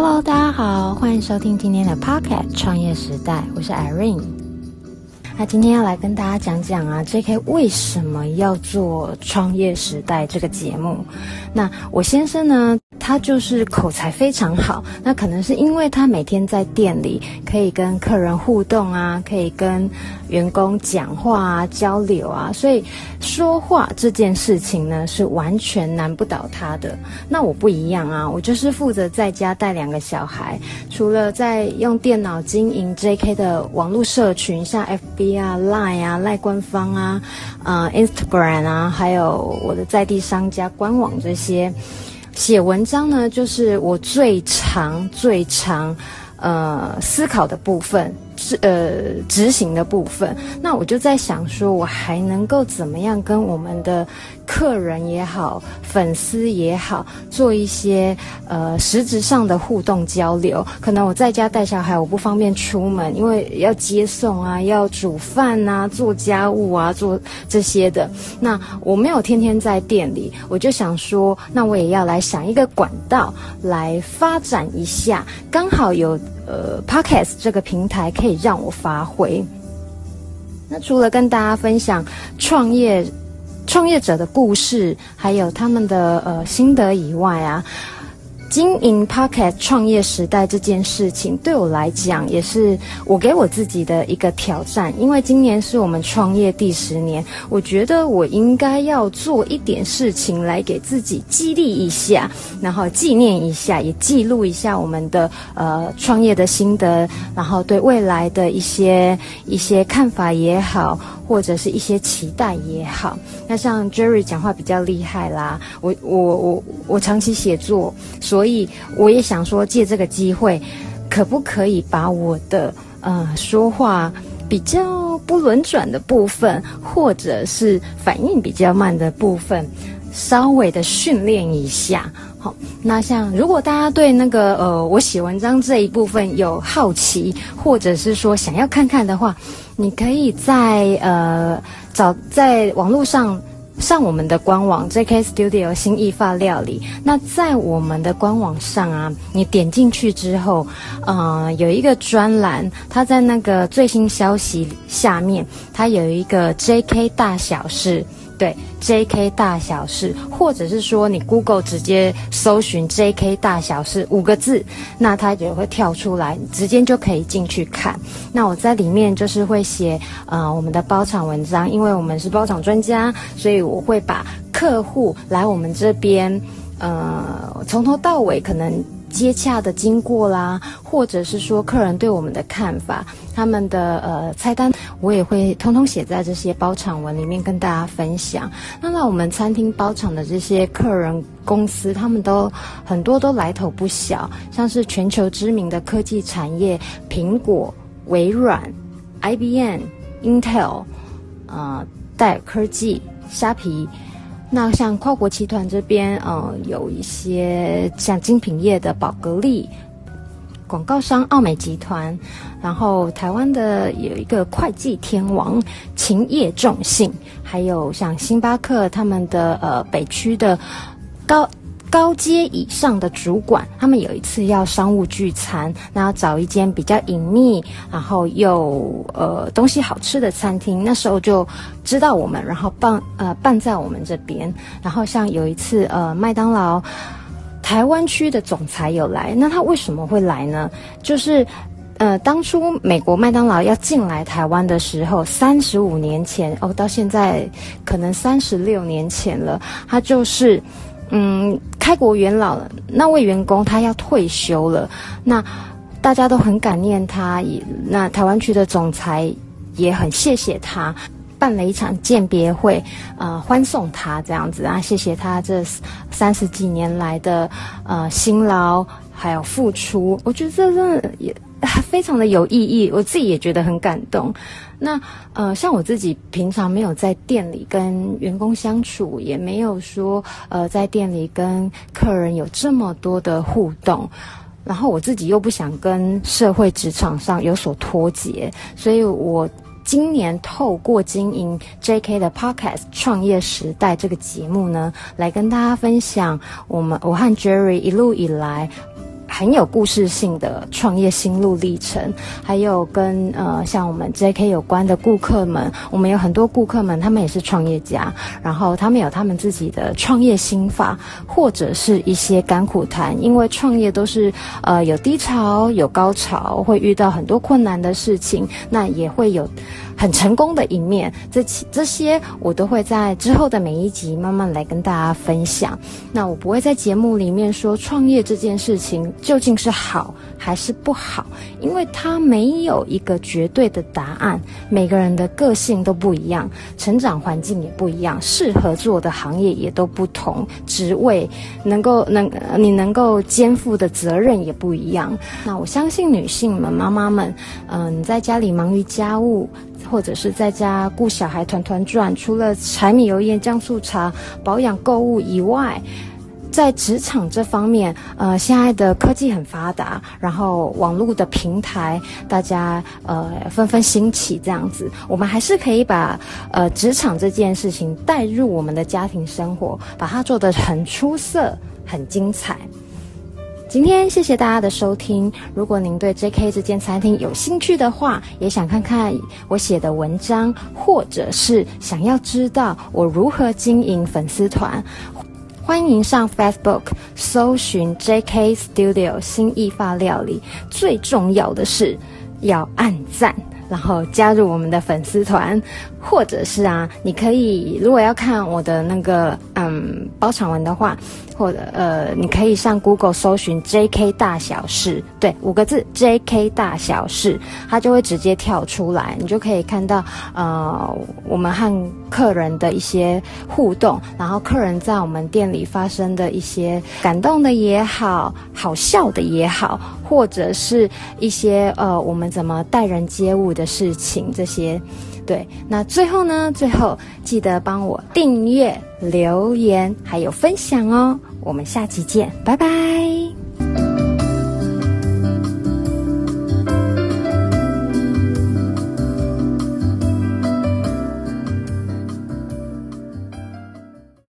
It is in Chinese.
Hello，大家好，欢迎收听今天的 Podcast 创业时代，我是 Irene。那今天要来跟大家讲讲啊，JK 为什么要做创业时代这个节目？那我先生呢？他就是口才非常好，那可能是因为他每天在店里可以跟客人互动啊，可以跟员工讲话啊、交流啊，所以说话这件事情呢是完全难不倒他的。那我不一样啊，我就是负责在家带两个小孩，除了在用电脑经营 JK 的网络社群，像 FB 啊、Line 啊、Line 官方啊、呃 Instagram 啊，还有我的在地商家官网这些。写文章呢，就是我最常、最常，呃，思考的部分。是呃，执行的部分，那我就在想说，我还能够怎么样跟我们的客人也好，粉丝也好，做一些呃实质上的互动交流。可能我在家带小孩，我不方便出门，因为要接送啊，要煮饭啊，做家务啊，做这些的。那我没有天天在店里，我就想说，那我也要来想一个管道来发展一下，刚好有。呃，Podcast 这个平台可以让我发挥。那除了跟大家分享创业创业者的故事，还有他们的呃心得以外啊。经营 Pocket 创业时代这件事情，对我来讲也是我给我自己的一个挑战。因为今年是我们创业第十年，我觉得我应该要做一点事情来给自己激励一下，然后纪念一下，也记录一下我们的呃创业的心得，然后对未来的一些一些看法也好。或者是一些期待也好，那像 Jerry 讲话比较厉害啦，我我我我长期写作，所所以我也想说借这个机会，可不可以把我的呃说话比较不轮转的部分，或者是反应比较慢的部分，稍微的训练一下。好，那像如果大家对那个呃我写文章这一部分有好奇，或者是说想要看看的话，你可以在呃找在网络上上我们的官网 JK Studio 新意发料理。那在我们的官网上啊，你点进去之后，呃有一个专栏，它在那个最新消息下面，它有一个 JK 大小事。对，JK 大小事，或者是说你 Google 直接搜寻 JK 大小事五个字，那它就会跳出来，你直接就可以进去看。那我在里面就是会写呃我们的包场文章，因为我们是包场专家，所以我会把客户来我们这边，呃从头到尾可能。接洽的经过啦，或者是说客人对我们的看法，他们的呃菜单，我也会通通写在这些包场文里面跟大家分享。那么我们餐厅包场的这些客人公司，他们都很多都来头不小，像是全球知名的科技产业，苹果、微软、IBM、Intel，呃，戴尔科技、虾皮。那像跨国集团这边，呃，有一些像精品业的宝格丽，广告商奥美集团，然后台湾的有一个会计天王勤业众信，还有像星巴克他们的呃北区的高。高阶以上的主管，他们有一次要商务聚餐，那要找一间比较隐秘，然后又呃东西好吃的餐厅。那时候就知道我们，然后办呃办在我们这边。然后像有一次呃麦当劳台湾区的总裁有来，那他为什么会来呢？就是呃当初美国麦当劳要进来台湾的时候，三十五年前哦，到现在可能三十六年前了，他就是。嗯，开国元老了，那位员工他要退休了，那大家都很感念他，也那台湾区的总裁也很谢谢他，办了一场饯别会，呃，欢送他这样子啊，谢谢他这三十几年来的呃辛劳还有付出，我觉得这真的也。非常的有意义，我自己也觉得很感动。那呃，像我自己平常没有在店里跟员工相处，也没有说呃在店里跟客人有这么多的互动，然后我自己又不想跟社会职场上有所脱节，所以我今年透过经营 JK 的 Podcast 创业时代这个节目呢，来跟大家分享我们我和 Jerry 一路以来。很有故事性的创业心路历程，还有跟呃像我们 JK 有关的顾客们，我们有很多顾客们，他们也是创业家，然后他们有他们自己的创业心法，或者是一些甘苦谈，因为创业都是呃有低潮有高潮，会遇到很多困难的事情，那也会有。很成功的一面，这这些我都会在之后的每一集慢慢来跟大家分享。那我不会在节目里面说创业这件事情究竟是好还是不好，因为它没有一个绝对的答案。每个人的个性都不一样，成长环境也不一样，适合做的行业也都不同，职位能够能你能够肩负的责任也不一样。那我相信女性们、妈妈们，嗯、在家里忙于家务。或者是在家顾小孩团团转，除了柴米油盐酱醋茶、保养购物以外，在职场这方面，呃，现在的科技很发达，然后网络的平台大家呃纷纷兴起，这样子，我们还是可以把呃职场这件事情带入我们的家庭生活，把它做得很出色、很精彩。今天谢谢大家的收听。如果您对 JK 这间餐厅有兴趣的话，也想看看我写的文章，或者是想要知道我如何经营粉丝团，欢迎上 Facebook 搜寻 JK Studio 新意发料理。最重要的是要按赞，然后加入我们的粉丝团。或者是啊，你可以如果要看我的那个嗯包场文的话，或者呃，你可以上 Google 搜寻 JK 大小事，对，五个字 JK 大小事，它就会直接跳出来，你就可以看到呃我们和客人的一些互动，然后客人在我们店里发生的一些感动的也好，好笑的也好，或者是一些呃我们怎么待人接物的事情这些。对，那最后呢？最后记得帮我订阅、留言，还有分享哦。我们下期见，拜拜。